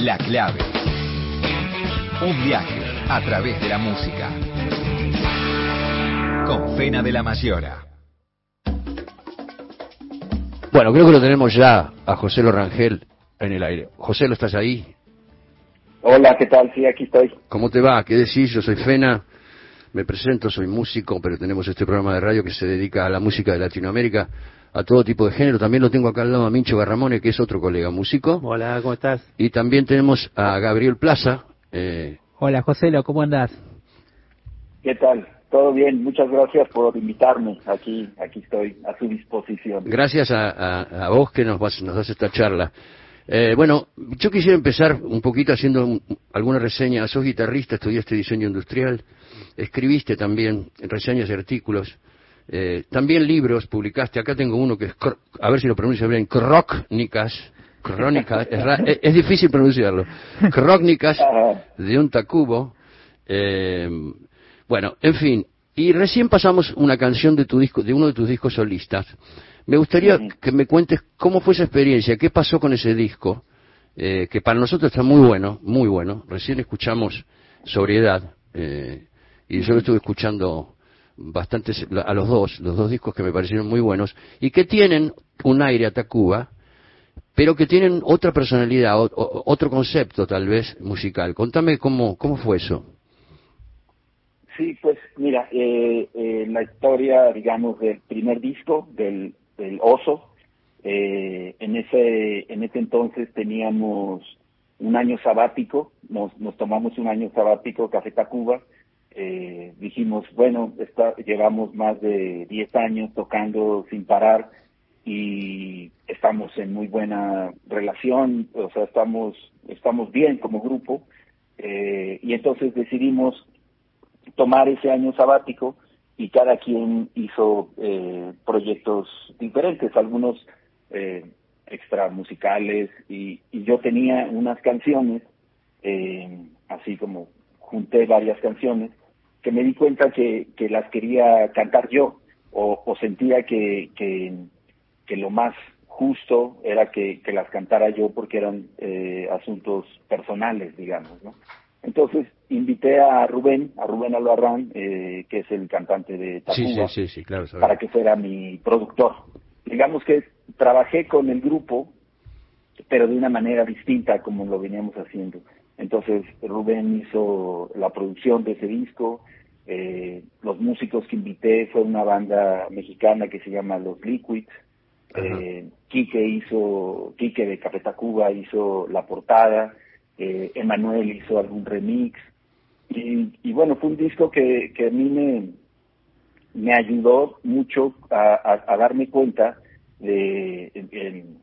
La clave. Un viaje a través de la música. Con Fena de la Mayora. Bueno, creo que lo tenemos ya a José Lorangel en el aire. José, ¿lo estás ahí? Hola, ¿qué tal? Sí, aquí estoy. ¿Cómo te va? ¿Qué decís? Yo soy Fena, me presento, soy músico, pero tenemos este programa de radio que se dedica a la música de Latinoamérica, a todo tipo de género. También lo tengo acá al lado a Mincho Garramone, que es otro colega músico. Hola, ¿cómo estás? Y también tenemos a Gabriel Plaza. Eh, Hola, Joselo, ¿cómo andás? ¿Qué tal? Todo bien, muchas gracias por invitarme. Aquí, aquí estoy a su disposición. gracias a, a- a vos que nos, vas, nos das esta charla. Eh, bueno, yo quisiera empezar un poquito haciendo un- alguna reseña. Sos guitarrista, estudiaste diseño industrial, escribiste también reseñas y artículos, eh, también libros publicaste. Acá tengo uno que es, a ver si lo pronuncio bien, Crónicas. Crónicas, es, difícil pronunciarlo. Crónicas de un Tacubo. Eh, bueno, en fin. Y recién pasamos una canción de tu disco, de uno de tus discos solistas. Me gustaría que me cuentes cómo fue esa experiencia, qué pasó con ese disco, eh, que para nosotros está muy bueno, muy bueno. Recién escuchamos Sobriedad, eh, y yo lo estuve escuchando bastante a los dos, los dos discos que me parecieron muy buenos, y que tienen un aire a Tacuba, pero que tienen otra personalidad, otro concepto tal vez musical. Contame cómo, cómo fue eso. Sí, pues mira, eh, eh, la historia, digamos, del primer disco, del, del Oso, eh, en ese en ese entonces teníamos un año sabático, nos, nos tomamos un año sabático, Café Tacuba, eh, dijimos, bueno, está, llevamos más de 10 años tocando sin parar y estamos en muy buena relación, o sea, estamos, estamos bien como grupo, eh, y entonces decidimos tomar ese año sabático y cada quien hizo eh, proyectos diferentes, algunos eh, extra musicales y, y yo tenía unas canciones, eh, así como junté varias canciones, que me di cuenta que, que las quería cantar yo o, o sentía que, que, que lo más justo era que, que las cantara yo porque eran eh, asuntos personales, digamos, ¿no? Entonces invité a Rubén, a Rubén Albarrán, eh, que es el cantante de Tacuba, sí, sí, sí, claro. sabemos. para que fuera mi productor. Digamos que trabajé con el grupo, pero de una manera distinta como lo veníamos haciendo. Entonces Rubén hizo la producción de ese disco, eh, los músicos que invité fue una banda mexicana que se llama Los Liquids, eh, Quique hizo, Quique de Café Tacuba hizo la portada, eh, Emanuel hizo algún remix, y, y bueno, fue un disco que, que a mí me, me ayudó mucho a, a- a darme cuenta de, en- en-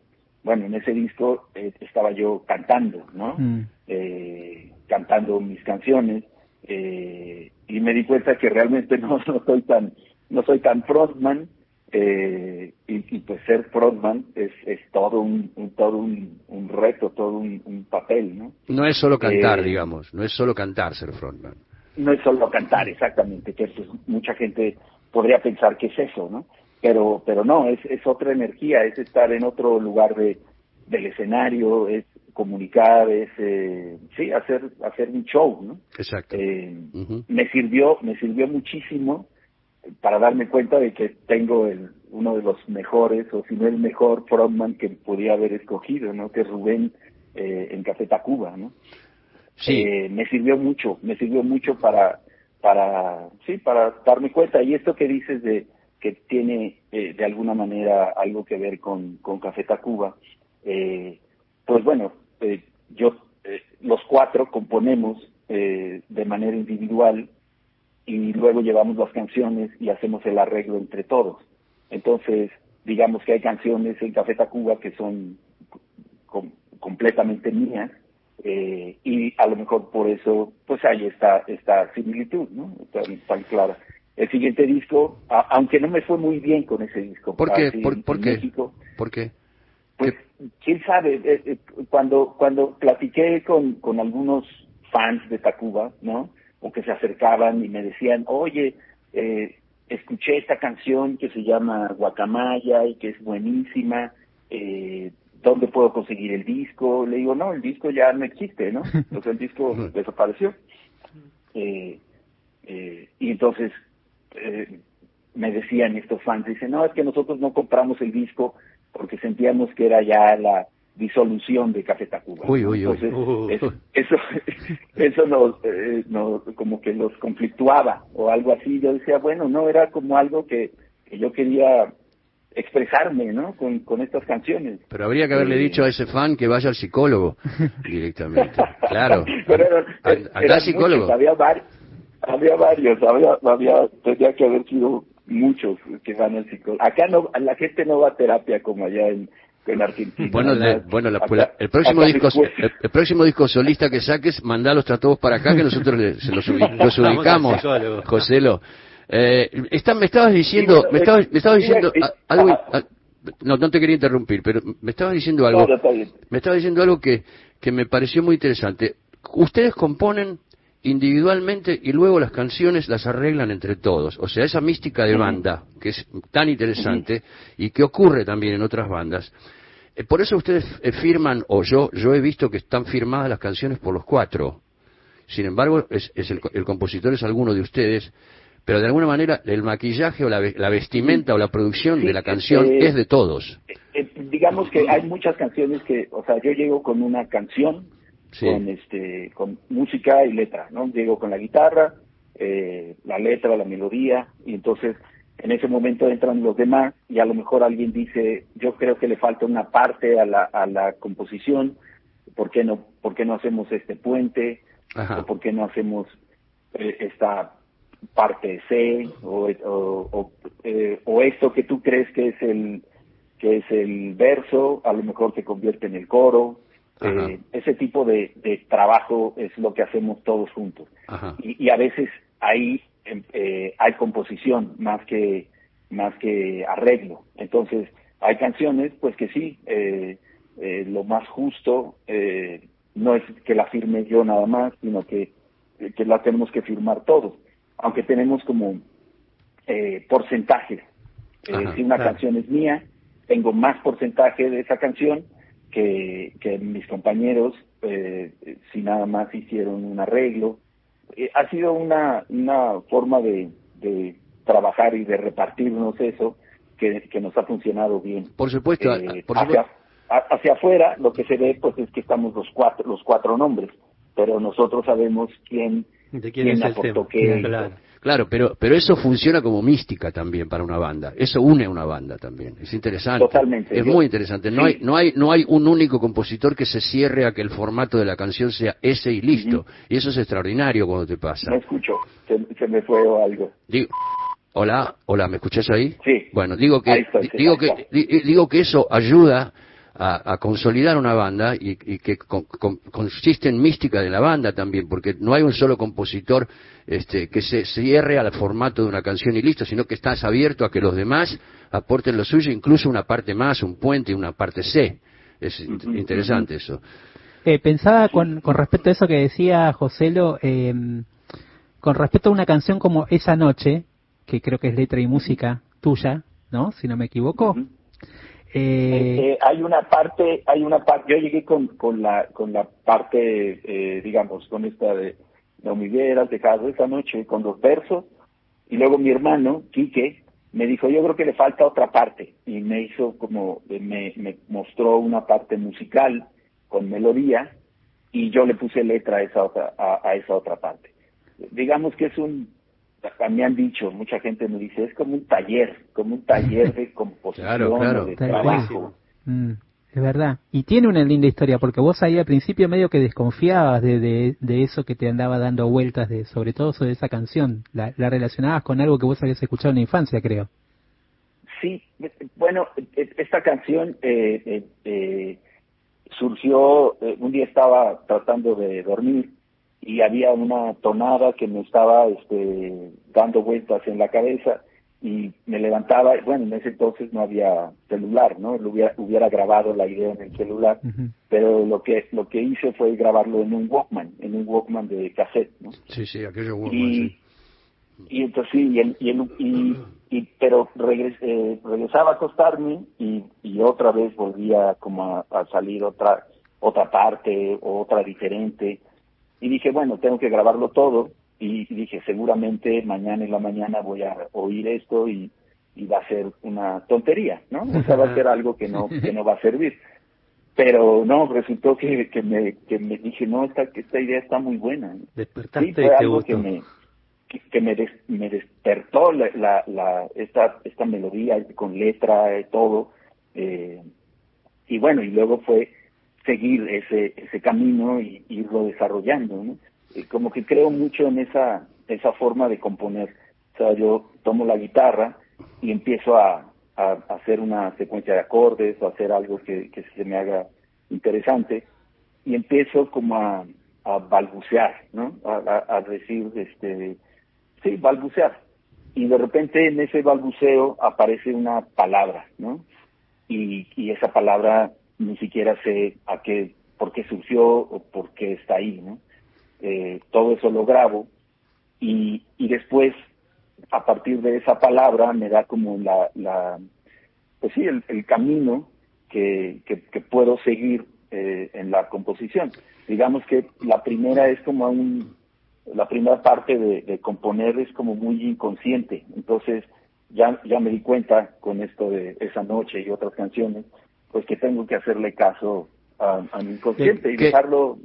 bueno, en ese disco eh, estaba yo cantando, ¿no? Mm. Eh, cantando mis canciones eh, y me di cuenta que realmente no, no soy tan no soy tan frontman eh, y, y pues ser frontman es, es todo un, un- todo un, un reto, todo un, un papel, ¿no? No es solo cantar, Eh, digamos, no es solo cantar ser frontman. no es solo cantar exactamente, que pues, mucha gente podría pensar que es eso, ¿no? Pero, pero no, es, es otra energía, es estar en otro lugar de, del escenario, es comunicar, es, eh, sí, hacer, hacer un show, ¿no? Exacto. Eh, me sirvió, me sirvió muchísimo para darme cuenta de que tengo el, uno de los mejores, o si no el mejor frontman que podía haber escogido, ¿no? Que es Rubén eh, en Café Tacuba, ¿no? Sí, eh, me sirvió mucho, me sirvió mucho para, para, sí, para darme cuenta. Y esto que dices de que tiene eh, de alguna manera algo que ver con, con Café Tacuba, eh, pues bueno, eh, yo, eh, los cuatro componemos eh, de manera individual y luego llevamos las canciones y hacemos el arreglo entre todos. Entonces, digamos que hay canciones en Café Tacuba que son com- completamente mías eh, y a lo mejor por eso pues hay esta esta similitud no tan, tan clara el siguiente disco a- aunque no me fue muy bien con ese disco ¿Por qué? así ¿Por, qué? México, ¿Por qué? pues quién sabe eh, eh, cuando cuando platiqué con con algunos fans de Tacuba no o que se acercaban y me decían oye eh, escuché esta canción que se llama Guacamaya y que es buenísima eh, ¿dónde puedo conseguir el disco? Le digo, no, el disco ya no existe, ¿no? Entonces el disco desapareció. Eh, eh, y entonces eh, me decían estos fans, dicen, no, es que nosotros no compramos el disco porque sentíamos que era ya la disolución de Café Tacuba. Uy, uy, uy. Entonces, Uh. eso, eso, eso nos, eh, nos, como que los conflictuaba o algo así. Yo decía, bueno, no, era como algo que, que yo quería expresarme, ¿no? Con, con estas canciones. Pero habría que haberle dicho a ese fan que vaya al psicólogo directamente. Claro. Pero al psicólogo. muchos, había, varios, había varios, había, había, tendría que haber sido muchos que van al psicólogo. Acá no, la gente no va a terapia como allá en, en Argentina. Bueno, bueno la- acá- el próximo disco, el, el próximo disco solista que saques, mandalos a todos para acá que nosotros le- se los, los ubicamos. Joselo. Eh, está- me estabas diciendo, Sí, bueno, me estabas, me estabas diciendo algo, ah. a- no, no te quería interrumpir, pero me estabas diciendo algo, No, me estabas diciendo algo que, que me pareció muy interesante. Ustedes componen individualmente y luego las canciones las arreglan entre todos. O sea, esa mística de banda, que es tan interesante y que ocurre también en otras bandas, eh, por eso ustedes eh, firman, o yo, yo he visto que están firmadas las canciones por los cuatro. Sin embargo, es, es el, el compositor es alguno de ustedes, pero de alguna manera el maquillaje o la, la vestimenta o la producción Sí, de la canción eh, es de todos. Digamos que hay muchas canciones que, o sea, yo llego con una canción, Sí. con este, con música y letra, ¿no? Llego con la guitarra, eh, la letra, la melodía, y entonces en ese momento entran los demás y a lo mejor alguien dice, yo creo que le falta una parte a la, a la composición, ¿por qué no, por qué no hacemos este puente? Ajá. ¿O por qué no hacemos eh, esta parte C? O, o, o, eh, o esto que tú crees que es el que es el verso, a lo mejor se convierte en el coro. Eh, ese tipo de, de trabajo es lo que hacemos todos juntos. Y, y a veces ahí em, eh, hay composición más que más que arreglo. Entonces hay canciones, pues que sí, eh, eh, lo más justo eh, no es que la firme yo nada más, sino que, que la tenemos que firmar todos, aunque tenemos como eh, porcentajes. Si una claro. canción es mía, tengo más porcentaje de esa canción que, que mis compañeros eh, si nada más hicieron un arreglo. Eh, ha sido una, una forma de, de trabajar y de repartirnos eso que, que nos ha funcionado bien. Por supuesto, Eh, por hacia, supuesto. a- hacia afuera lo que se ve pues es que estamos los cuatro los cuatro nombres, pero nosotros sabemos quién ¿De quién es el aportó tema? qué. Claro. Claro, pero, pero eso funciona como mística también para una banda. Eso une a una banda también. Es interesante. Totalmente. Es Yo- muy interesante. No, sí. hay, no, hay, no hay un único compositor que se cierre a que el formato de la canción sea ese y listo. Y eso es extraordinario cuando te pasa. No escucho, se, se me fue algo. Digo, hola, hola, ¿me escuchás ahí? Sí. Bueno, digo que, estoy, sí, digo que, digo que eso ayuda a, a consolidar una banda y, y que con- con- consiste en mística de la banda también, porque no hay un solo compositor este, que se cierre al formato de una canción y listo, sino que estás abierto a que los demás aporten lo suyo, incluso una parte más, un puente y una parte C. Es interesante eso. Eh, pensaba con, con respecto a eso que decía Joselo, eh, con respecto a una canción como Esa Noche, que creo que es letra y música tuya, ¿no? Si no me equivoco. Eh, Eh, hay una parte, hay una parte, yo llegué con, con la, con la parte, eh, digamos, con esta de No me hubieras dejado esa noche, con los versos, y luego mi hermano, Quique, me dijo, yo creo que le falta otra parte, y me hizo como, me, mostró una parte musical con melodía, y yo le puse letra a esa otra, a esa otra parte. Digamos que es un, me han dicho, mucha gente me dice, es como un taller, como un taller de composición, Claro, claro. de Tal trabajo. mm, es verdad. Y tiene una linda historia, porque vos ahí al principio medio que desconfiabas de, de, de eso que te andaba dando vueltas, de sobre todo sobre esa canción. La, la relacionabas con algo que vos habías escuchado en la infancia, creo. Sí, bueno, e- esta canción eh, eh, eh, surgió, eh, un día estaba tratando de dormir había una tonada que me estaba este, dando vueltas en la cabeza y me levantaba, bueno, en ese entonces no había celular, ¿no? Lo hubiera, hubiera grabado la idea en el celular, pero lo que lo que hice fue grabarlo en un Walkman, en un Walkman de cassette, ¿no? Sí, sí, aquello bueno, y, sí. y entonces sí, y, en- y, y, y pero eh, regresaba a acostarme y, y otra vez volvía como a, salir otra otra parte otra diferente y dije bueno tengo que grabarlo todo y, dije seguramente mañana en la mañana voy a oír esto y, y va a ser una tontería no o sea va a ser algo que no que no va a servir pero no resultó que, que me que me dije no esta esta idea está muy buena despertaste sí, fue algo que me que, me, me despertó la, la, esta, esta melodía con letra, y todo. Eh, y bueno, y luego fue seguir ese, ese camino y irlo desarrollando. ¿no? como que creo mucho en esa, esa forma de componer. O sea, yo tomo la guitarra y empiezo a, a, hacer una secuencia de acordes o hacer algo que, que se me haga interesante y empiezo como a, a balbucear, ¿no? A, a, decir, este, sí, balbucear. Y de repente en ese balbuceo aparece una palabra, ¿no? Y, y esa palabra ni siquiera sé a qué, por qué surgió o por qué está ahí, ¿no? Eh, todo eso lo grabo y, y después, a partir de esa palabra, me da como la, la pues sí, el, camino que, que, que, puedo seguir eh, en la composición. Digamos que la primera es como un, la primera parte de, componer es como muy inconsciente, entonces ya, ya me di cuenta con esto de esa noche y otras canciones, pues que tengo que hacerle caso a, mi inconsciente y dejarlo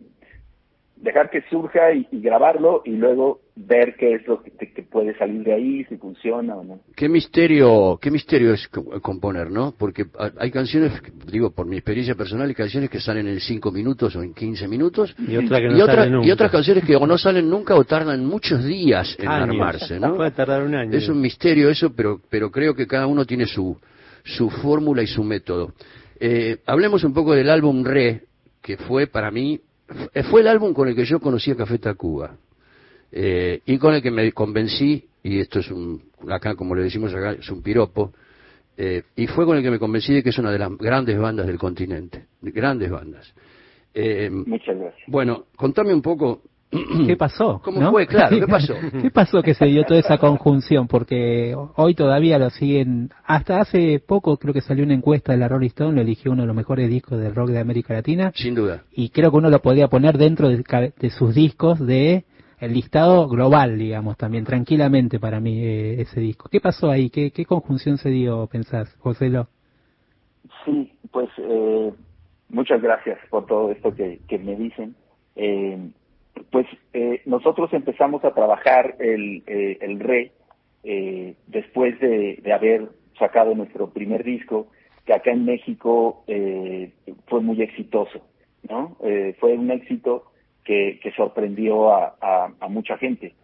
dejar que surja y, grabarlo y luego ver qué es lo que, puede salir de ahí, si funciona o no. Qué misterio, qué misterio es componer, ¿no? Porque hay canciones, digo, por mi experiencia personal, hay canciones que salen en 5 minutos o en 15 minutos. Y, otra que no salen nunca. y otras canciones que o no salen nunca o tardan muchos días en armarse, ¿no? Puede tardar un año. Es un misterio eso, pero, pero creo que cada uno tiene su, su fórmula y su método. Eh, hablemos un poco del álbum Re, que fue para mí eh, fue el álbum con el que yo conocí a Café Tacuba eh, y con el que me convencí, y esto es un, acá como le decimos acá, es un piropo, eh, y fue con el que me convencí de que es una de las grandes bandas del continente, grandes bandas. Eh, Muchas gracias. Bueno, contame un poco ¿Qué pasó? ¿Cómo fue? Claro, ¿qué pasó? ¿Qué pasó que se dio toda esa conjunción? Porque hoy todavía lo siguen. Hasta hace poco creo que salió una encuesta de la Rolling Stone, lo eligió uno de los mejores discos del rock de América Latina. Sin duda. Y creo que uno lo podía poner dentro de, sus discos de el listado global, digamos, también tranquilamente para mí eh, ese disco. ¿Qué pasó ahí? ¿Qué, ¿Qué conjunción se dio, pensás, José Lo? Sí, pues eh, muchas gracias por todo esto que, que me dicen. Eh, pues eh, nosotros empezamos a trabajar el, eh, el re eh, después de, de, haber sacado nuestro primer disco, que acá en México eh, fue muy exitoso, ¿no? Eh, fue un éxito que, que sorprendió a, a, mucha gente,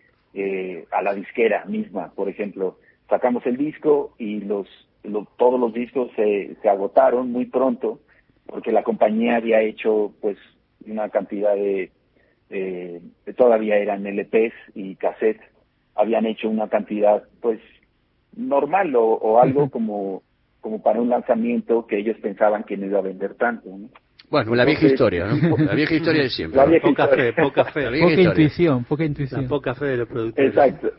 a la disquera misma, por ejemplo. Sacamos el disco y los, todos los discos se, se agotaron muy pronto porque la compañía había hecho pues una cantidad de eh, todavía eran LPs y cassettes, habían hecho una cantidad pues normal o, algo como como para un lanzamiento que ellos pensaban que no iba a vender tanto. Bueno, la vieja historia, ¿no? La vieja historia de siempre. poca fe, poca fe. poca intuición, poca intuición. poca fe de los productores. Exacto,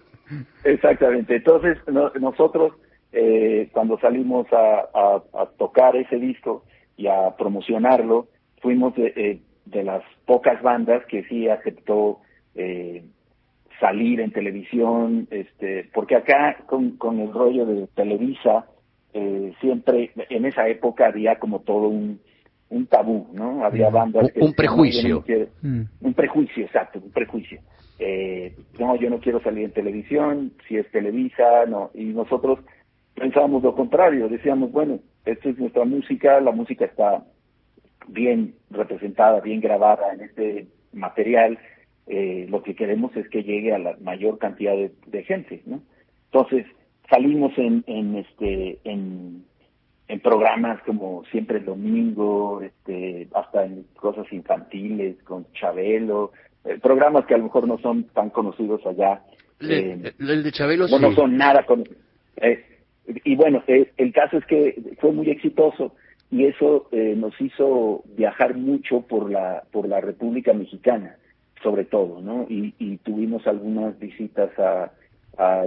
exactamente. Entonces, nosotros, eh, cuando salimos a, a, tocar ese disco y a promocionarlo, fuimos eh, de las pocas bandas que sí aceptó eh, salir en televisión, este, porque acá con, con el rollo de Televisa, eh, siempre, en esa época había como todo un, un tabú, ¿no? Había bandas que... Un prejuicio. Mm. Un prejuicio, exacto, un prejuicio. Eh, no, yo no quiero salir en televisión, si es Televisa, no. Y nosotros pensábamos lo contrario, decíamos, bueno, esta es nuestra música, la música está bien representada, bien grabada en este material, eh, lo que queremos es que llegue a la mayor cantidad de, gente, ¿no? Entonces salimos en, en este en, en programas como siempre el domingo, este, hasta en cosas infantiles con Chabelo, eh, programas que a lo mejor no son tan conocidos allá. Eh, el de Chabelo no, no son nada conocidos. y bueno, el caso es que fue muy exitoso y eso eh, nos hizo viajar mucho por la por la República Mexicana sobre todo no y, y tuvimos algunas visitas a,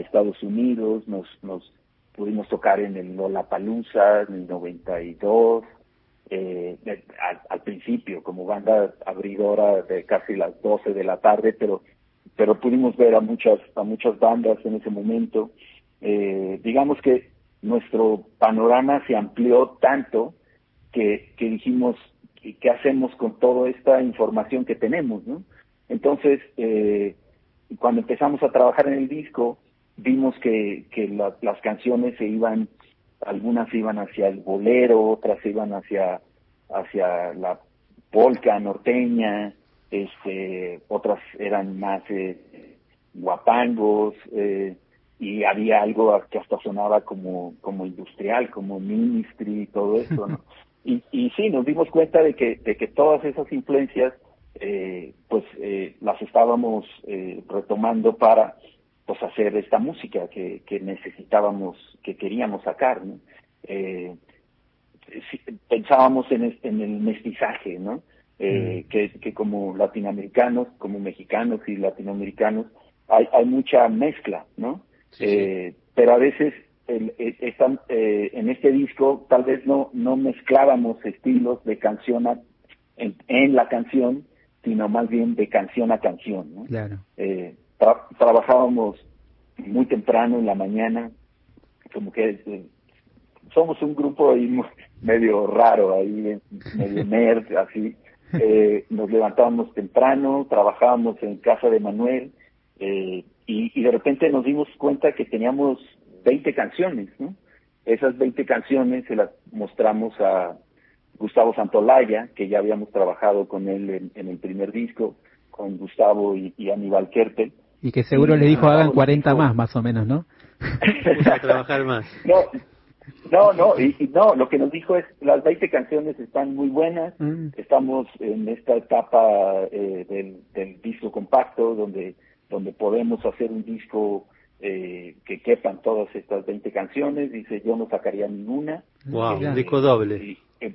Estados Unidos nos nos pudimos tocar en el Lollapalooza en el 92, eh, al, al, principio como banda abridora de casi las 12 de la tarde, pero pero pudimos ver a muchas a muchas bandas en ese momento. Eh, digamos que nuestro panorama se amplió tanto que, que dijimos qué hacemos con toda esta información que tenemos, ¿no? Entonces, eh, cuando empezamos a trabajar en el disco, vimos que, que la, las canciones se iban, algunas iban hacia el bolero, otras iban hacia, hacia la polka norteña, este, otras eran más eh, guapangos, eh, y había algo que hasta sonaba como, como industrial, como ministry y todo eso, ¿no? y, y sí, nos dimos cuenta de que, de que todas esas influencias, eh, pues eh, las estábamos eh, retomando para pues hacer esta música que, que necesitábamos, que queríamos sacar, ¿no? Eh, pensábamos en, en el mestizaje, ¿no? Eh, que, que como latinoamericanos, como mexicanos y latinoamericanos, hay, hay mucha mezcla, ¿no? Sí, eh, pero a veces el, están, eh, en este disco tal vez no, no mezclábamos estilos de canción a, en, en, la canción, sino más bien de canción a canción. ¿no? Claro. Eh, tra trabajábamos muy temprano en la mañana, como que eh, somos un grupo ahí medio raro, ahí medio nerd, así. Eh, nos levantábamos temprano, trabajábamos en casa de Manuel, eh, y, y, de repente nos dimos cuenta que teníamos 20 canciones, ¿no? Esas 20 canciones se las mostramos a Gustavo Santolaya, que ya habíamos trabajado con él en, en el primer disco, con Gustavo y, y Aníbal Kerpel. Y que seguro y, le dijo hagan 40 más, más o menos, ¿no? a trabajar más. No, no, no, y, y, no, lo que nos dijo es, las 20 canciones están muy buenas, mm. estamos en esta etapa eh, del, del disco compacto, donde donde podemos hacer un disco eh, que quepan todas estas 20 canciones, dice yo no sacaría ninguna. Wow, eh, un disco doble. Eh,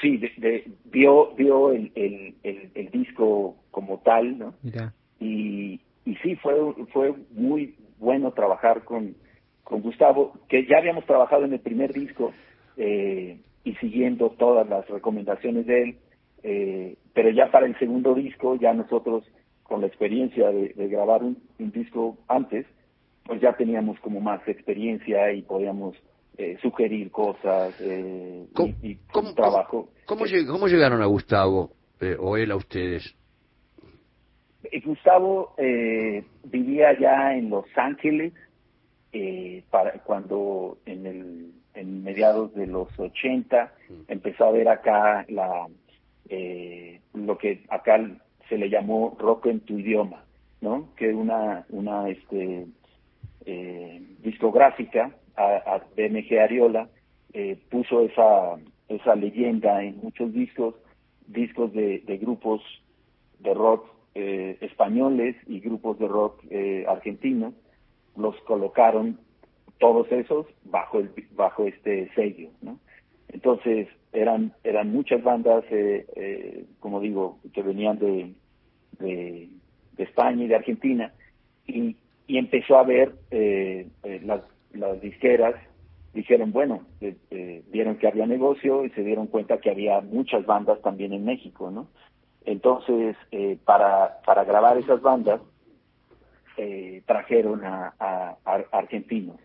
sí, de, de, vio, vio el, el, el, el, disco como tal, ¿no? Mira. Y, y sí, fue, fue muy bueno trabajar con, con Gustavo, que ya habíamos trabajado en el primer disco eh, y siguiendo todas las recomendaciones de él, eh, pero ya para el segundo disco ya nosotros con la experiencia de, de grabar un, un, disco antes, pues ya teníamos como más experiencia y podíamos eh, sugerir cosas eh, ¿Cómo, y, y ¿cómo, trabajo. ¿cómo, ¿Cómo, llegaron a Gustavo eh, o él a ustedes? Gustavo vivía ya en Los Ángeles para cuando en el en mediados de los 80 mm. empezó a ver acá la lo que acá se le llamó rock en tu idioma, ¿no? Que una, una este, eh, discográfica, a, a BMG Ariola, eh, puso esa, esa leyenda en muchos discos, discos de, de grupos de rock eh, españoles y grupos de rock eh, argentinos, los colocaron todos esos bajo el bajo este sello, ¿no? Entonces eran eran muchas bandas, eh, eh, como digo, que venían de, de, de, España y de Argentina y, y empezó a ver eh, eh, las, las disqueras dijeron bueno eh, eh, vieron que había negocio y se dieron cuenta que había muchas bandas también en México no entonces eh, para para grabar esas bandas trajeron a, argentinos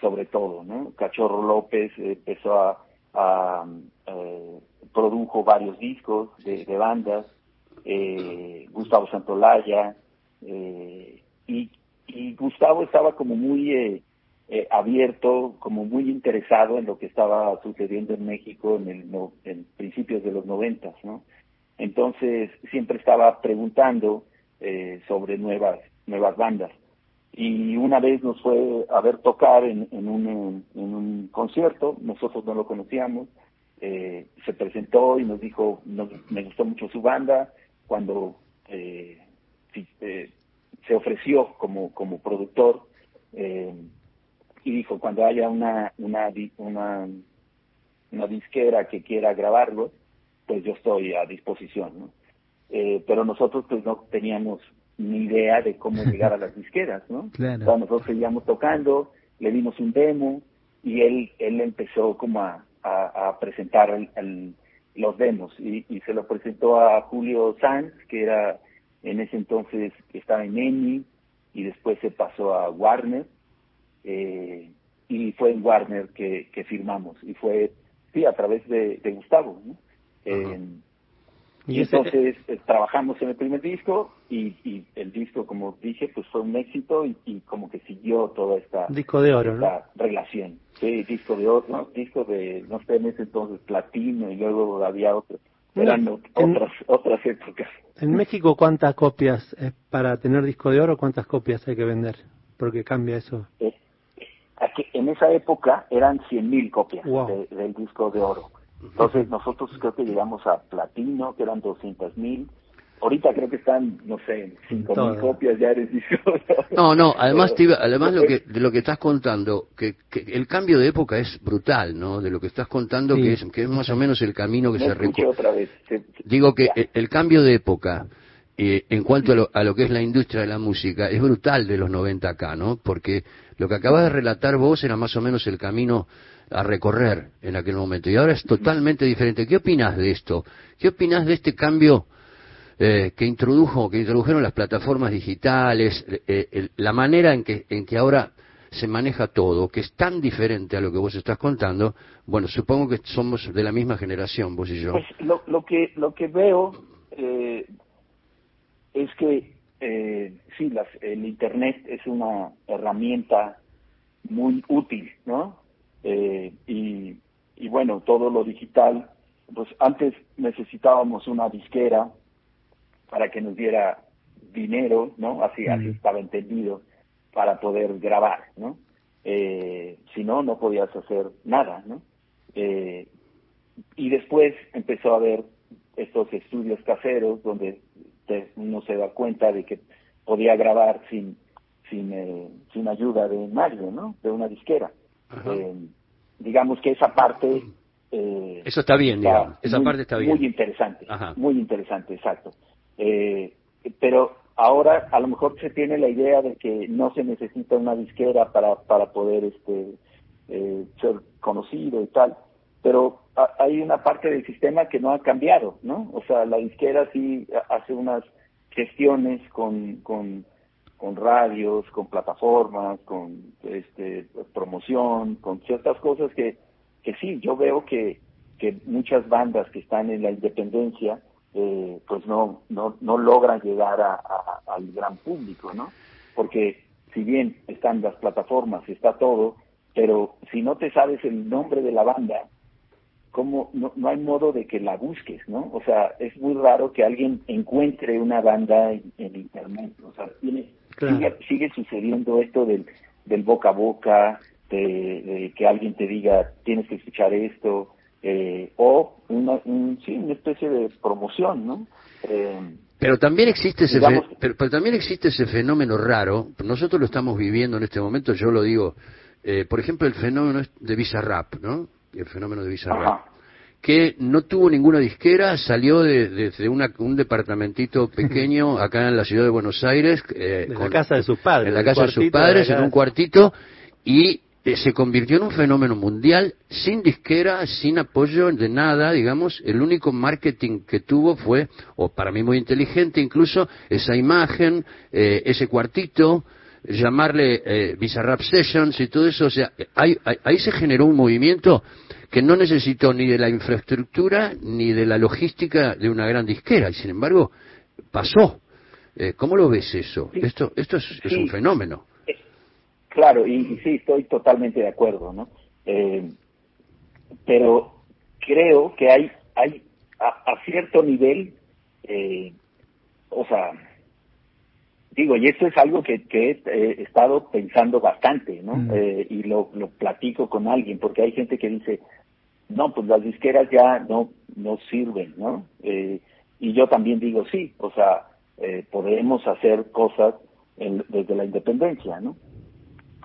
sobre todo no Cachorro López empezó a, a produjo varios discos de, de bandas Gustavo Santolaya, y, y, Gustavo estaba como muy eh, eh, abierto, como muy interesado en lo que estaba sucediendo en México en, el, no, en principios de los noventas, ¿no? Entonces siempre estaba preguntando eh, sobre nuevas nuevas bandas y una vez nos fue a ver tocar en, en, un, en un concierto, nosotros no lo conocíamos, eh, se presentó y nos dijo, nos, me gustó mucho su banda, cuando eh, eh, se ofreció como, como productor eh, y dijo cuando haya una, una, una, una disquera que quiera grabarlo, pues yo estoy a disposición, ¿no? Eh, pero nosotros pues no teníamos ni idea de cómo llegar a las disqueras, ¿no? Claro. O sea, nosotros seguíamos tocando, le dimos un demo y él, él empezó como a, a, presentar los demos y, y, se lo presentó a Julio Sanz, que era en ese entonces estaba en EMI y después se pasó a Warner eh, y fue en Warner que, que firmamos y fue sí a través de, de Gustavo ¿no? Y, entonces eh, trabajamos en el primer disco y, y, el disco, como dije, pues fue un éxito y, como que siguió toda esta, disco de oro, relación. Sí, disco de oro, ¿no? disco de, no sé, en ese entonces platino y luego había otro. Eran otras, otras épocas. En México, ¿cuántas copias para tener disco de oro? ¿Cuántas copias hay que vender? Porque cambia eso. Eh, en esa época eran 100.000 copias del disco de oro. Entonces nosotros creo que llegamos a platino, que eran 200 mil. Ahorita creo que están, no sé, 5 mil copias ya eres No, no, además, además lo que, de lo que estás contando, que, que, el cambio de época es brutal, ¿no? De lo que estás contando, que, es, que es más o menos el camino que se recorre. Digo que el, cambio de época, eh, en cuanto a lo, a lo, que es la industria de la música, es brutal de los 90 acá, ¿no? Porque lo que acabas de relatar vos era más o menos el camino a recorrer en aquel momento. Y ahora es totalmente diferente. ¿Qué opinas de esto? ¿Qué opinas de este cambio eh, que introdujo, que introdujeron las plataformas digitales, eh, la manera en que, en que ahora se maneja todo, que es tan diferente a lo que vos estás contando? Bueno, supongo que somos de la misma generación, vos y yo. Pues lo, lo que lo que veo eh, es que sí, las, el Internet es una herramienta muy útil, ¿no? Eh, y, y bueno, todo lo digital, pues antes necesitábamos una disquera para que nos diera dinero, ¿no? Así, así estaba entendido, para poder grabar, ¿no? Eh, si no, no podías hacer nada, ¿no? Eh, y después empezó a haber estos estudios caseros donde uno se da cuenta de que podía grabar sin sin, eh, sin ayuda de nadie, ¿no? De una disquera. Eh, digamos que esa parte... Eh, Eso está bien, digamos. Esa parte está bien. Muy interesante, muy interesante, exacto. Eh, pero ahora a lo mejor se tiene la idea de que no se necesita una disquera para, para poder este, eh, ser conocido y tal, pero hay una parte del sistema que no ha cambiado, ¿no? O sea, la disquera sí hace unas gestiones con, con con radios, con plataformas, con este, promoción, con ciertas cosas que, que sí, yo veo que, que muchas bandas que están en la independencia, eh, pues no, no, no logran llegar a, al gran público, ¿no? Porque si bien están las plataformas, está todo, pero si no te sabes el nombre de la banda, ¿cómo? No, no hay modo de que la busques, ¿no? O sea, es muy raro que alguien encuentre una banda en, en internet, o sea, tiene Sigue, sucediendo esto del, del boca a boca, de, que alguien te diga tienes que escuchar esto, eh, o una, sí, una especie de promoción, ¿no? Eh, pero también existe ese pero, también existe ese fenómeno raro. Nosotros lo estamos viviendo en este momento. Yo lo digo, eh, por ejemplo, el fenómeno de Bizarrap, ¿no? El fenómeno de Bizarrap que no tuvo ninguna disquera, salió de, un departamentito pequeño acá en la ciudad de Buenos Aires. Eh, en la casa de sus padres. En la casa de sus padres, en un cuartito, y eh, se convirtió en un fenómeno mundial sin disquera, sin apoyo de nada, digamos. El único marketing que tuvo fue, o para mí muy inteligente incluso, esa imagen, eh, ese cuartito, llamarle eh, Bizarrap Sessions y todo eso. O sea, ahí se generó un movimiento que no necesitó ni de la infraestructura ni de la logística de una gran disquera, y sin embargo pasó. Eh, ¿Cómo lo ves eso? Esto, esto es, un fenómeno. Eh, claro, y, sí, estoy totalmente de acuerdo, ¿no? Eh, pero creo que hay, hay a, cierto nivel, o sea, digo, y esto es algo que, que he estado pensando bastante, ¿no? Mm. y lo, lo platico con alguien, porque hay gente que dice, no, pues las disqueras ya no, no sirven, ¿no? Eh, y yo también digo sí, o sea, eh, podemos hacer cosas desde la independencia, ¿no?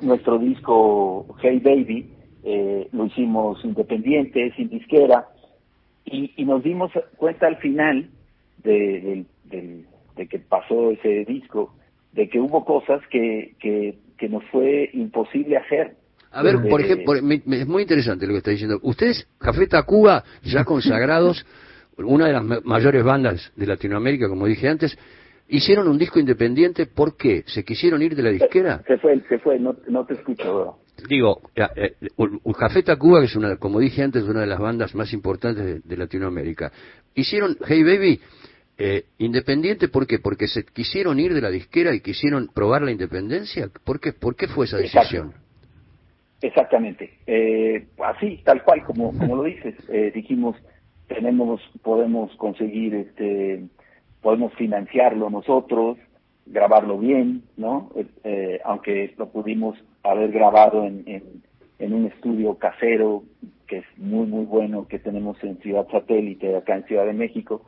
Nuestro disco Hey Baby eh, lo hicimos independiente, sin disquera, y, y nos dimos cuenta al final de, de, de, que pasó ese disco, de que hubo cosas que, que, que nos fue imposible hacer A ver, por Eh, ejemplo, me- es muy interesante lo que está diciendo. Ustedes, Café Tacuba, ya consagrados, una de las ma- mayores bandas de Latinoamérica, como dije antes, hicieron un disco independiente. ¿Por qué? ¿Se quisieron ir de la disquera? Se fue, se fue, no, no te escucho. Digo, eh, eh, Café Tacuba, que es una, como dije antes, una de las bandas más importantes de, de Latinoamérica, hicieron Hey Baby eh, independiente, ¿por qué? Porque se quisieron ir de la disquera y quisieron probar la independencia. ¿Por qué, ¿Por qué fue esa Exacto. decisión? Exactamente, eh, así, tal cual como, como lo dices, eh, dijimos, tenemos, podemos conseguir, este, podemos financiarlo nosotros, grabarlo bien, ¿no? Eh, eh, aunque lo pudimos haber grabado en, en, un estudio casero que es muy, muy bueno, que tenemos en Ciudad Satélite, acá en Ciudad de México,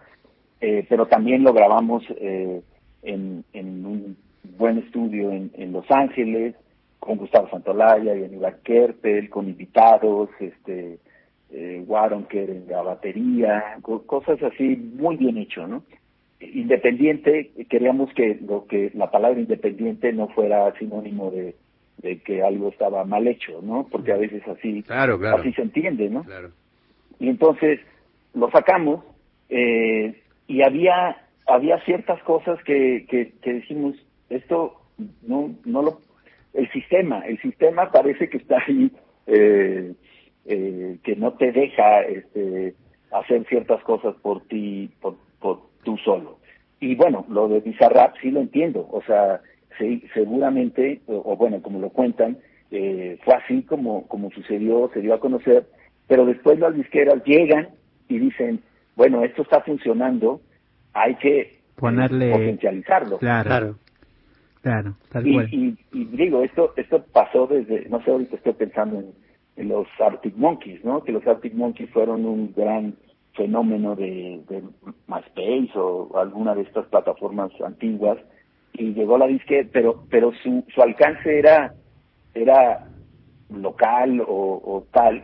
eh, pero también lo grabamos eh, en, en un buen estudio en, en Los Ángeles, con Gustavo Santolaya y Aníbal Kerpel, con invitados, este, eh, Waronker en la batería, co- cosas así muy bien hecho, ¿no? Independiente, queríamos que lo que la palabra independiente no fuera sinónimo de, de que algo estaba mal hecho, ¿no? Porque a veces así, Claro, claro. así se entiende, ¿no? Claro. y entonces lo sacamos eh, y había había ciertas cosas que, que, que decimos esto no no lo el sistema el sistema parece que está ahí eh, eh, que no te deja este hacer ciertas cosas por ti por, por tú solo y bueno lo de Bizarrap sí lo entiendo o sea sí, seguramente o, o bueno como lo cuentan eh, fue así como como sucedió se dio a conocer pero después las disqueras llegan y dicen, bueno, esto está funcionando, hay que eh, Ponerle- potencializarlo. Claro, claro, Claro. tal Y, cual. y, y digo, esto esto pasó desde, no sé, ahorita estoy pensando en, en los Arctic Monkeys, ¿no? Que los Arctic Monkeys fueron un gran fenómeno de, de MySpace o alguna de estas plataformas antiguas y llegó la disquera, pero pero su, su alcance era era local o, o tal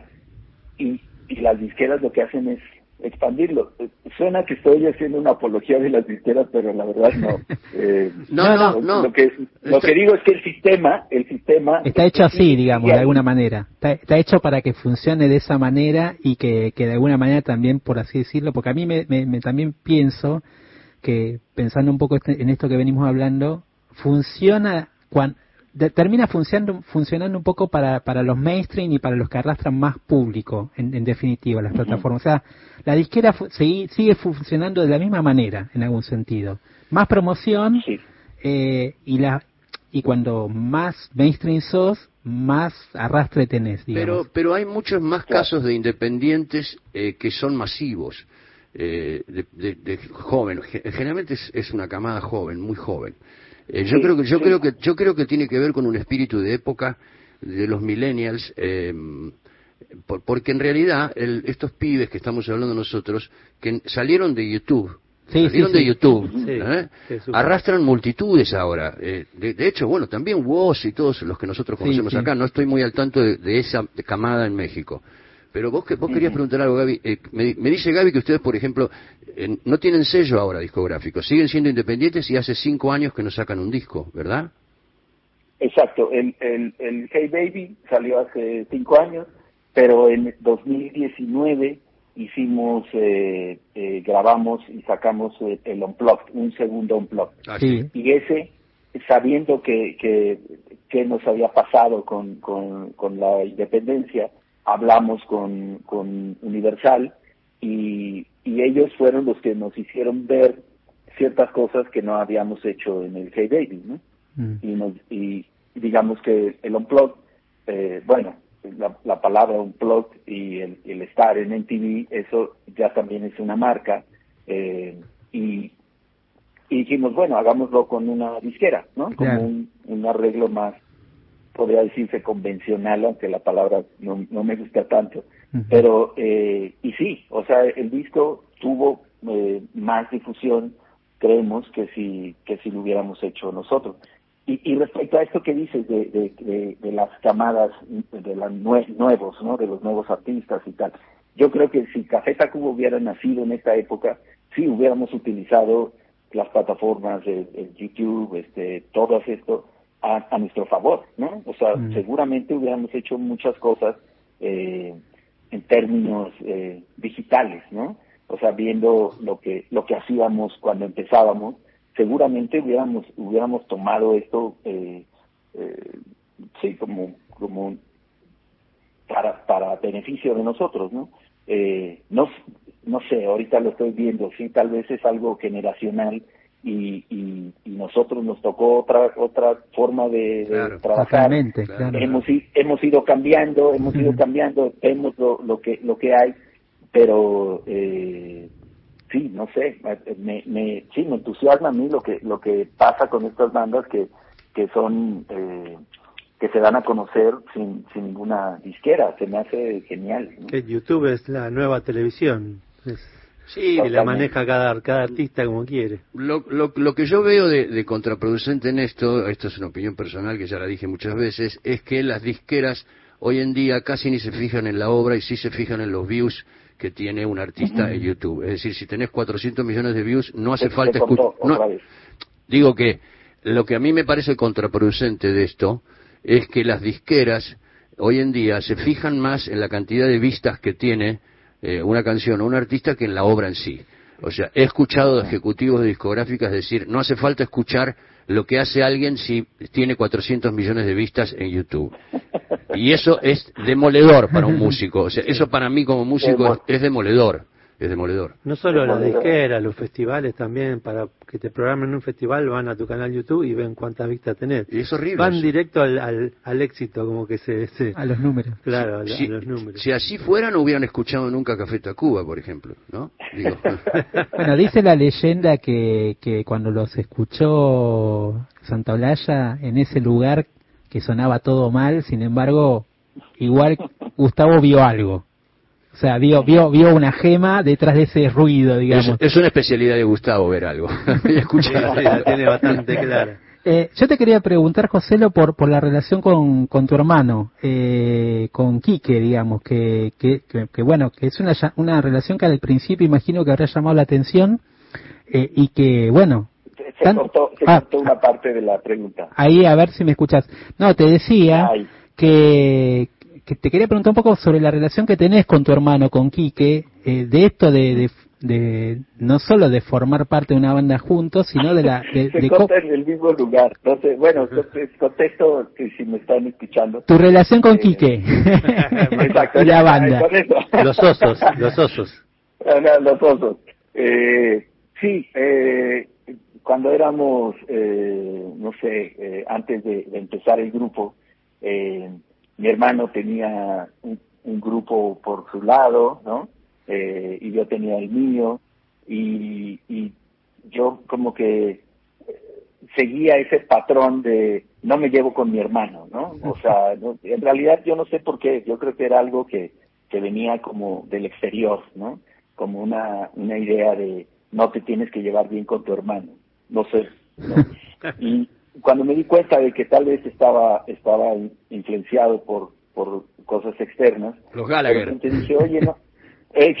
y, y las disqueras lo que hacen es expandirlo. Suena que estoy haciendo una apología de las disqueras, pero la verdad no. Eh, No, no, lo- no. Lo que, lo que digo es que el sistema, el sistema Está hecho así, digamos, de alguna manera. Está, está hecho para que funcione de esa manera y que, que de alguna manera también, por así decirlo, porque a mí me, me- me también pienso que, pensando un poco este- en esto que venimos hablando, funciona, cuan- de- termina funcionando, funcionando un poco para, para los mainstream y para los que arrastran más público, en, en definitiva, las plataformas. O sea, la disquera fu- sigue, sigue funcionando de la misma manera, en algún sentido. Más promoción, Sí. eh, y la y cuando más mainstream sos, más arrastre tenés, Pero, digamos. pero hay muchos más casos de independientes eh, que son masivos, eh, de, de, de jóvenes. Ge- Generalmente es, es una camada joven, muy joven. Eh, yo Sí, creo que yo sí. creo que yo creo que tiene que ver con un espíritu de época de los millennials. eh, por- porque en realidad el- estos pibes que estamos hablando nosotros que salieron de YouTube Sí, salieron sí, de sí. YouTube Sí, ¿eh? arrastran multitudes ahora eh, de, de hecho bueno también Woz y todos los que nosotros conocemos sí. acá no estoy muy al tanto de, de esa camada en México pero vos que vos querías preguntar algo Gaby Eh, me, me dice Gaby que ustedes por ejemplo eh, no tienen sello ahora discográfico siguen siendo independientes y hace cinco años que no sacan un disco ¿verdad? Exacto, el, el, el Hey Baby salió hace cinco años, pero en 2019 hicimos, eh, eh, grabamos y sacamos el, el Unplugged, un segundo Unplugged. Ah, Sí. Y ese, sabiendo que, que, que nos había pasado con, con, con la independencia, hablamos con, con Universal y, y ellos fueron los que nos hicieron ver ciertas cosas que no habíamos hecho en el Hey Baby, ¿no? Mm. y, nos, y digamos que el unplug, eh, bueno, la, la palabra unplug y el, el estar en MTV, eso ya también es una marca, eh, y, y dijimos, bueno, hagámoslo con una disquera, ¿no? Como Claro. un, un arreglo más, podría decirse convencional, aunque la palabra no, no me gusta tanto. Pero, eh, y sí, o sea, el disco tuvo eh, más difusión, creemos, que si, que si lo hubiéramos hecho nosotros. Y, y respecto a esto que dices de, de, de, de las camadas, de los nuevos, ¿no? De los nuevos artistas y tal. Yo creo que si Café Tacuba hubiera nacido en esta época, sí hubiéramos utilizado las plataformas de, de YouTube, este, todo esto, a, a nuestro favor, ¿no? O sea, Mm. seguramente hubiéramos hecho muchas cosas eh, en términos eh, digitales, ¿no? O sea, viendo lo que lo que hacíamos cuando empezábamos, seguramente hubiéramos hubiéramos tomado esto, eh, eh, sí, como como para para beneficio de nosotros, ¿no? Eh, no no sé, ahorita lo estoy viendo, sí, tal vez es algo generacional y, y, y nosotros nos tocó otra otra forma de, trabajar Claro. hemos hemos ido cambiando hemos ido cambiando vemos lo, lo que lo que hay pero eh, sí no sé me, me sí me entusiasma a mí lo que lo que pasa con estas bandas que que son eh, que se dan a conocer sin sin ninguna disquera se me hace genial ¿no? Que YouTube es la nueva televisión. Es- Sí, y la maneja cada, cada artista como quiere. Lo, lo, lo que yo veo de, de contraproducente en esto, esto es una opinión personal que ya la dije muchas veces, es que las disqueras hoy en día casi ni se fijan en la obra y sí se fijan en los views que tiene un artista en YouTube. Es decir, si tenés 400 millones de views, no hace Se- falta escuchar... Digo que lo que a mí me parece contraproducente de esto es que las disqueras hoy en día se fijan más en la cantidad de vistas que tiene eh, una canción o un artista que en la obra en sí. O sea, he escuchado de ejecutivos de discográficas decir, no hace falta escuchar lo que hace alguien si tiene 400 millones de vistas en YouTube. Y eso es demoledor para un músico. O sea, eso para mí como músico es, es demoledor. Es demoledor. No solo las disqueras, los festivales también, para que te programen un festival, van a tu canal YouTube y ven cuántas vistas tenés. Y es horrible. Van eso. directo al, al, al éxito, como que se... se- A los números. claro, a, si, a los números. si así fuera, no hubieran escuchado nunca Café Tacuba, por ejemplo, ¿no? Digo, Bueno, dice la leyenda que, que cuando los escuchó Santa Olalla en ese lugar que sonaba todo mal, sin embargo, igual Gustavo vio algo. O sea, vio, vio, vio una gema detrás de ese ruido, es, digamos. es una especialidad de Gustavo ver algo. escuchar. sí, la tiene bastante clara. Eh, yo te quería preguntar, Joselo, por, por la relación con, con tu hermano, eh, con Quique, digamos, que, que, que, que, bueno, que es una, ya- una relación que al principio imagino que habrá llamado la atención eh, y que, bueno, se, se Tan- cortó, se ah, cortó una parte de la pregunta ahí a ver si me escuchas. No, te decía Ay. que, que te quería preguntar un poco sobre la relación que tenés con tu hermano, con Quique, eh, de esto de, de, de- no solo de formar parte de una banda juntos, sino de la de, se de co- corta en el mismo lugar. Entonces, bueno, contesto que si me están escuchando. tu relación con Eh, Quique Exacto. y la banda. Los osos, los osos. Ah, no, los osos. Eh, sí, eh, cuando éramos, eh, no sé, eh, antes de, de empezar el grupo, eh, mi hermano tenía un, un grupo por su lado, ¿no? Eh, y yo tenía el mío, y, y yo como que eh, seguía ese patrón de no me llevo con mi hermano, ¿no? O sea, no- en realidad yo no sé por qué, yo creo que era algo que, que venía como del exterior, ¿no? Como una, una idea de no te tienes que llevar bien con tu hermano, no sé, ¿no? Y cuando me di cuenta de que tal vez estaba, estaba in- influenciado por, por cosas externas, Los Gallagher. dije, oye, no, eh,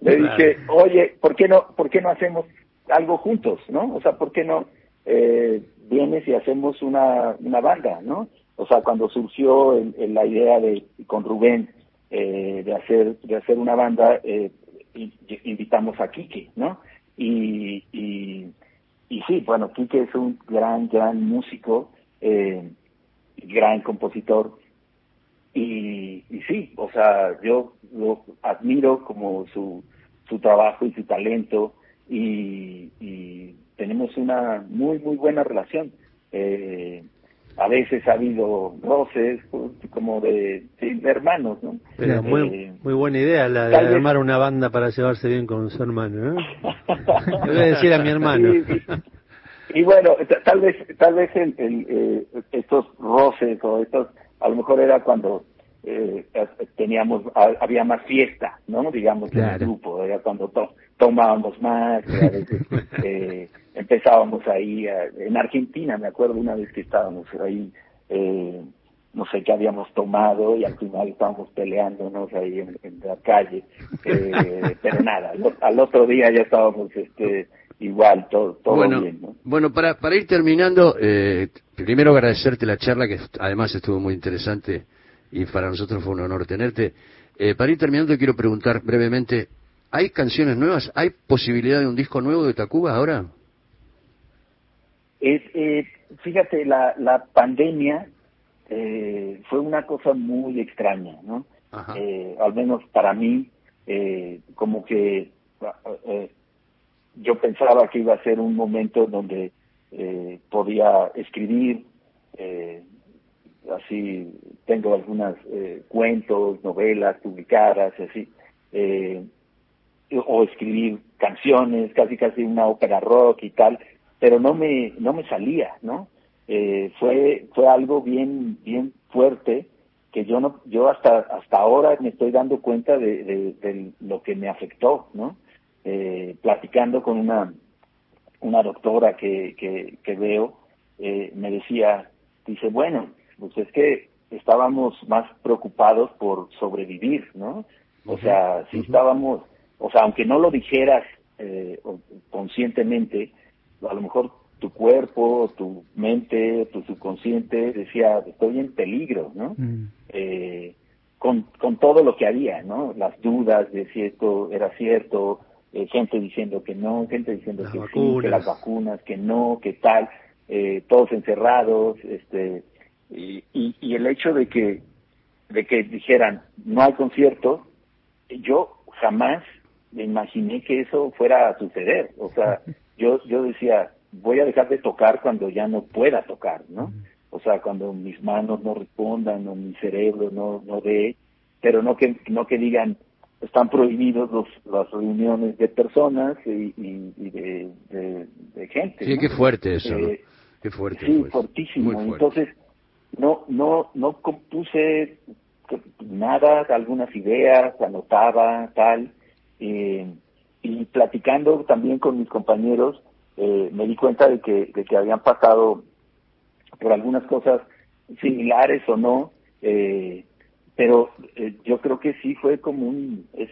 le dije, oye, ¿por qué no, por qué no hacemos algo juntos, no? O sea, ¿por qué no eh, vienes y hacemos una, una banda, no? O sea, cuando surgió el- el- la idea de con Rubén eh, de hacer de hacer una banda, eh, invitamos a Quique, ¿no? Y, y y sí, bueno, Quique es un gran gran músico, eh, gran compositor y, y sí, o sea, yo lo admiro como su, su trabajo y su talento y, y tenemos una muy, muy buena relación. Eh, a veces ha habido roces como de, sí, de hermanos, ¿no? Pero muy, Eh, muy buena idea la de vez- armar una banda para llevarse bien con su hermano. ¿eh? Le voy a decir a mi hermano. Sí, sí. Y bueno, tal vez, tal vez el, el, eh, estos roces o estos, a lo mejor era cuando eh, eh, teníamos, ha- había más fiesta, ¿no? Digamos, en el Claro. grupo, era cuando to- tomábamos más, que a veces eh, empezábamos ahí, a- en Argentina, me acuerdo una vez que estábamos ahí, eh, no sé qué habíamos tomado y al final estábamos peleándonos ahí en, en la calle, eh, pero nada, al, al otro día ya estábamos este igual, todo, todo bueno, bien, ¿no? bueno para, para ir terminando, eh, primero agradecerte la charla, que además estuvo muy interesante y para nosotros fue un honor tenerte. Eh, para ir terminando, quiero preguntar brevemente, ¿hay canciones nuevas? ¿Hay posibilidad de un disco nuevo de Tacuba ahora? Es, eh, fíjate, la, la pandemia eh, fue una cosa muy extraña, ¿no? Eh, al menos para mí, eh, como que eh, yo pensaba que iba a ser un momento donde eh, podía escribir, eh, así tengo algunas eh, cuentos, novelas publicadas, así, eh, o escribir canciones, casi casi una ópera rock y tal, pero no me no me salía, ¿no? Eh, fue fue algo bien bien fuerte que yo no yo hasta hasta ahora me estoy dando cuenta de, de, de lo que me afectó, ¿no? Eh, platicando con una una doctora que, que, que veo, eh, me decía, dice, bueno, pues es que estábamos más preocupados por sobrevivir, ¿no? O sea, sí estábamos, o sea, aunque no lo dijeras eh, conscientemente, a lo mejor tu cuerpo, tu mente, tu subconsciente decía, estoy en peligro, ¿no? Mm. Eh, con, con todo lo que había, ¿no? Las dudas de si esto era cierto, eh, gente diciendo que no, gente diciendo Las que sí, que las vacunas, que no, que tal, eh, todos encerrados, este, y, y, y el hecho de que, de que dijeran no hay concierto, yo jamás me imaginé que eso fuera a suceder, o sea, yo, yo decía, voy a dejar de tocar cuando ya no pueda tocar, ¿no? O sea, cuando mis manos no respondan o mi cerebro no, no dé, pero no que, no que digan, están prohibidos los, las reuniones de personas y, y, y de, de, de gente. Sí, ¿no? qué fuerte eso, ¿no? Eh, Qué fuerte. Sí, fue eso. fortísimo. Fuerte. Entonces, no, no, no compuse nada, algunas ideas, anotaba, tal, eh, y platicando también con mis compañeros, eh, me di cuenta de que, de que habían pasado por algunas cosas similares o no, eh, pero eh, yo creo que sí fue como un, es,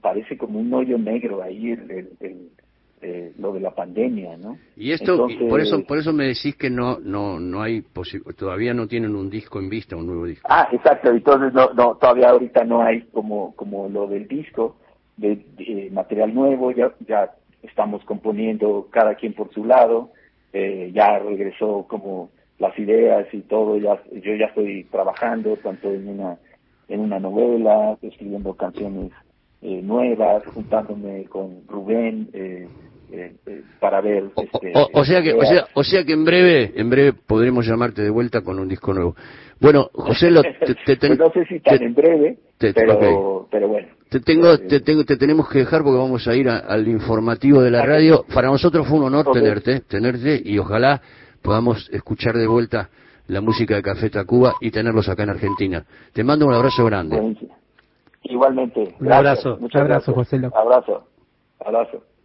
parece como un hoyo negro ahí el, el, el, eh, lo de la pandemia, ¿no? Y esto, Entonces- por eso, por eso me decís que no, no, no hay posi- todavía no tienen un disco en vista, un nuevo disco. Ah, exacto. Entonces no, no, todavía ahorita no hay como, como lo del disco de, de material nuevo. Ya, ya estamos componiendo cada quien por su lado. Eh, ya regresó como las ideas y todo. Ya, yo ya estoy trabajando tanto en una, en una novela, escribiendo canciones eh, nuevas, juntándome con Rubén. Eh, eh, eh, para ver este, O, o sea que, o sea, o sea que en breve, en breve podremos llamarte de vuelta con un disco nuevo. Bueno, José, lo, te, te ten- Pues no sé si tan te- en breve, te- pero, pero bueno. Te tengo, te tengo, te tenemos que dejar porque vamos a ir a- al informativo de la radio. Para nosotros fue un honor tenerte, tenerte y ojalá podamos escuchar de vuelta la música de Café Tacuba y tenerlos acá en Argentina. Te mando un abrazo grande. Igualmente. Un Gracias. abrazo. Muchas Abrazo, gracias. José Lo. Abrazo. Abrazo.